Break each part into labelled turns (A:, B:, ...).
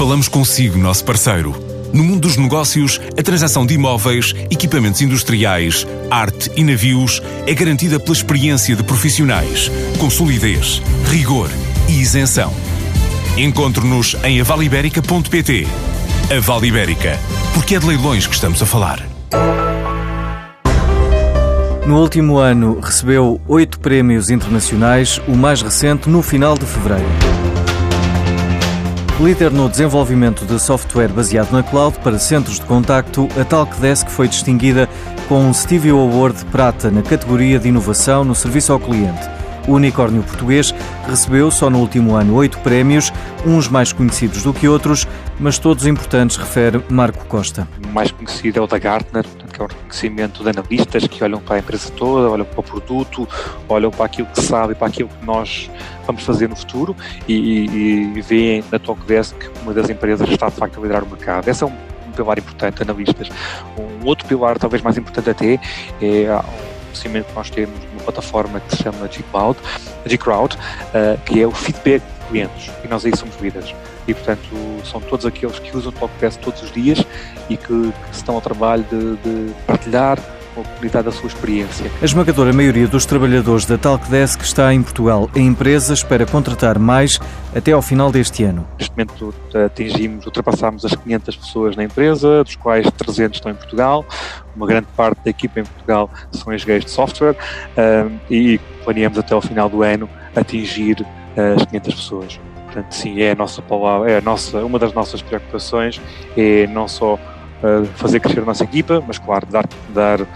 A: Falamos consigo, nosso parceiro. No mundo dos negócios, a transação de imóveis, equipamentos industriais, arte e navios é garantida pela experiência de profissionais, com solidez, rigor e isenção. Encontre-nos em avaliberica.pt. A Vale Ibérica, porque é de leilões que estamos a falar.
B: No último ano, recebeu oito prémios internacionais, o mais recente no final de fevereiro. Líder no desenvolvimento de software baseado na cloud para centros de contacto, a Talkdesk foi distinguida com um Stevie Award Prata na categoria de inovação no serviço ao cliente. O unicórnio português recebeu só no último ano oito prémios, uns mais conhecidos do que outros, mas todos importantes, refere Marco Costa.
C: O mais conhecido é o da Gartner, que é o reconhecimento de analistas que olham para a empresa toda, olham para o produto, olham para aquilo que sabe para aquilo que nós vamos fazer no futuro e, e, e veem na Talkdesk que uma das empresas está de facto a liderar o mercado. Esse é um, um pilar importante, analistas. Um outro pilar, talvez mais importante até, é um conhecimento que nós temos numa plataforma que se chama G-Cloud, G-Crowd, uh, que é o feedback de clientes, e nós aí somos líderes. E, portanto, são todos aqueles que usam o Talkdesk todos os dias e que, que estão ao trabalho de, de partilhar com a comunidade da sua experiência.
B: A esmagadora maioria dos trabalhadores da Talkdesk está em Portugal. A empresa espera contratar mais até ao final deste ano.
C: Neste momento atingimos, ultrapassámos as 500 pessoas na empresa, dos quais 300 estão em Portugal. Uma grande parte da equipa em Portugal são engenheiros de software um, e planeamos até ao final do ano atingir as 500 pessoas. Portanto, sim, é a nossa palavra, é a nossa, uma das nossas preocupações é não só uh, fazer crescer a nossa equipa, mas claro, dar, dar uh,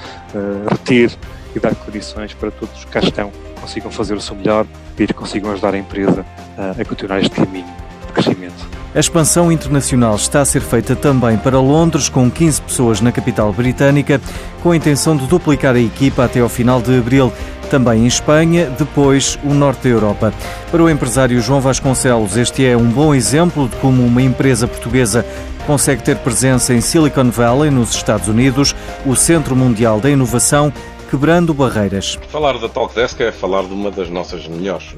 C: reter e dar condições para todos os que cá estão consigam fazer o seu melhor e consigam ajudar a empresa uh, a continuar este caminho de crescimento.
B: A expansão internacional está a ser feita também para Londres, com 15 pessoas na capital britânica, com a intenção de duplicar a equipa até ao final de abril. Também em Espanha, depois o norte da Europa. Para o empresário João Vasconcelos, este é um bom exemplo de como uma empresa portuguesa consegue ter presença em Silicon Valley, nos Estados Unidos, o centro mundial da inovação, quebrando barreiras.
D: Falar da Talkdesk é falar de uma das nossas melhores.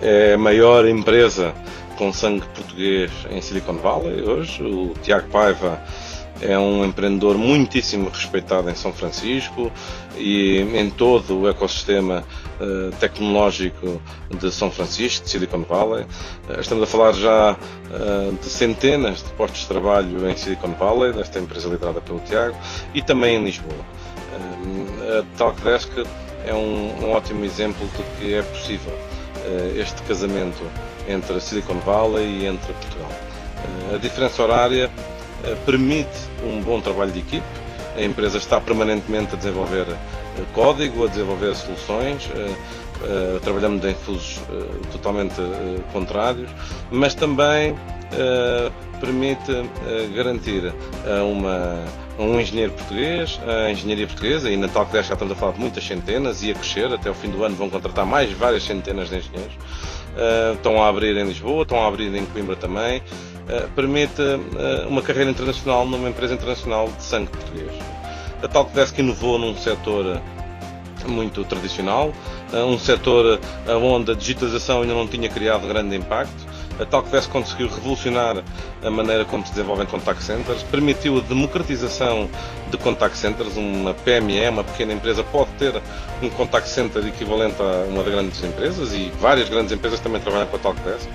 D: É a maior empresa com sangue português em Silicon Valley hoje. O Tiago Paiva é um empreendedor muitíssimo respeitado em São Francisco e em todo o ecossistema uh, tecnológico de São Francisco, de Silicon Valley. Uh, estamos a falar já uh, de centenas de postos de trabalho em Silicon Valley, desta empresa liderada pelo Tiago, e também em Lisboa. a Talkdesk é um, um, ótimo exemplo de que é possível este casamento entre Silicon Valley e entre Portugal. a diferença horária eh, permite um bom trabalho de equipe. A empresa está permanentemente a desenvolver eh, código, a desenvolver soluções, eh, trabalhamos em fusos totalmente contrários, mas também permite garantir a, uma, a um engenheiro português, a engenharia portuguesa, e na Talkdesk já estamos a falar de muitas centenas, e a crescer, até o fim do ano vão contratar mais várias centenas de engenheiros. estão a abrir em Lisboa, estão a abrir em Coimbra também, eh, permite uh, uma carreira internacional numa empresa internacional de sangue português. A Talkdesk inovou num setor muito tradicional, um setor onde a digitalização ainda não tinha criado grande impacto. A Talkdesk conseguiu revolucionar a maneira como se desenvolvem contact centers, permitiu a democratização de contact centers. Uma PME, uma pequena empresa, pode ter um contact center equivalente a uma das grandes empresas e várias grandes empresas também trabalham com a Talkdesk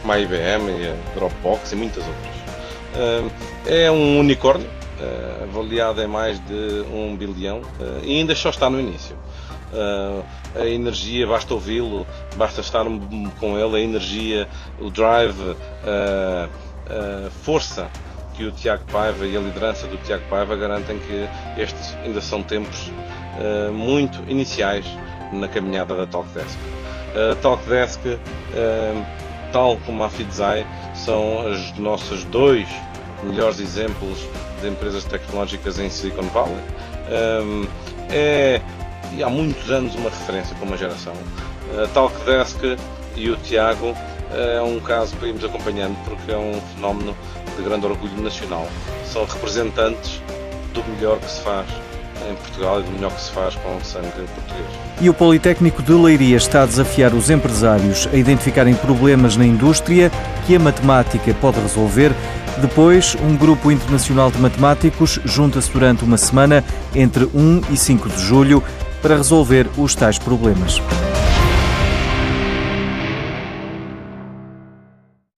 D: como a IBM a Dropbox e muitas outras. É um unicórnio, ah, avaliado em mais de um bilhão, ah, e ainda só está no início. Ah, a energia, basta ouvi-lo, basta estar com ele, a energia, o drive, a força que o Tiago Paiva e a liderança do Tiago Paiva garantem que estes ainda são tempos muito iniciais na caminhada da Talkdesk. A Talkdesk tal como a Fidzai, são os nossos dois melhores exemplos de empresas tecnológicas em Silicon Valley. Um, é há muitos anos uma referência para uma geração. A Talkdesk e o Tiago é um caso que irmos acompanhando porque é um fenómeno de grande orgulho nacional. São representantes do melhor que se faz em Portugal e do melhor que se faz com o sangue português.
B: E o Politécnico de Leiria está a desafiar os empresários a identificarem problemas na indústria que a matemática pode resolver. Depois, um grupo internacional de matemáticos junta-se durante uma semana entre 1 e 5 de julho para resolver os tais problemas.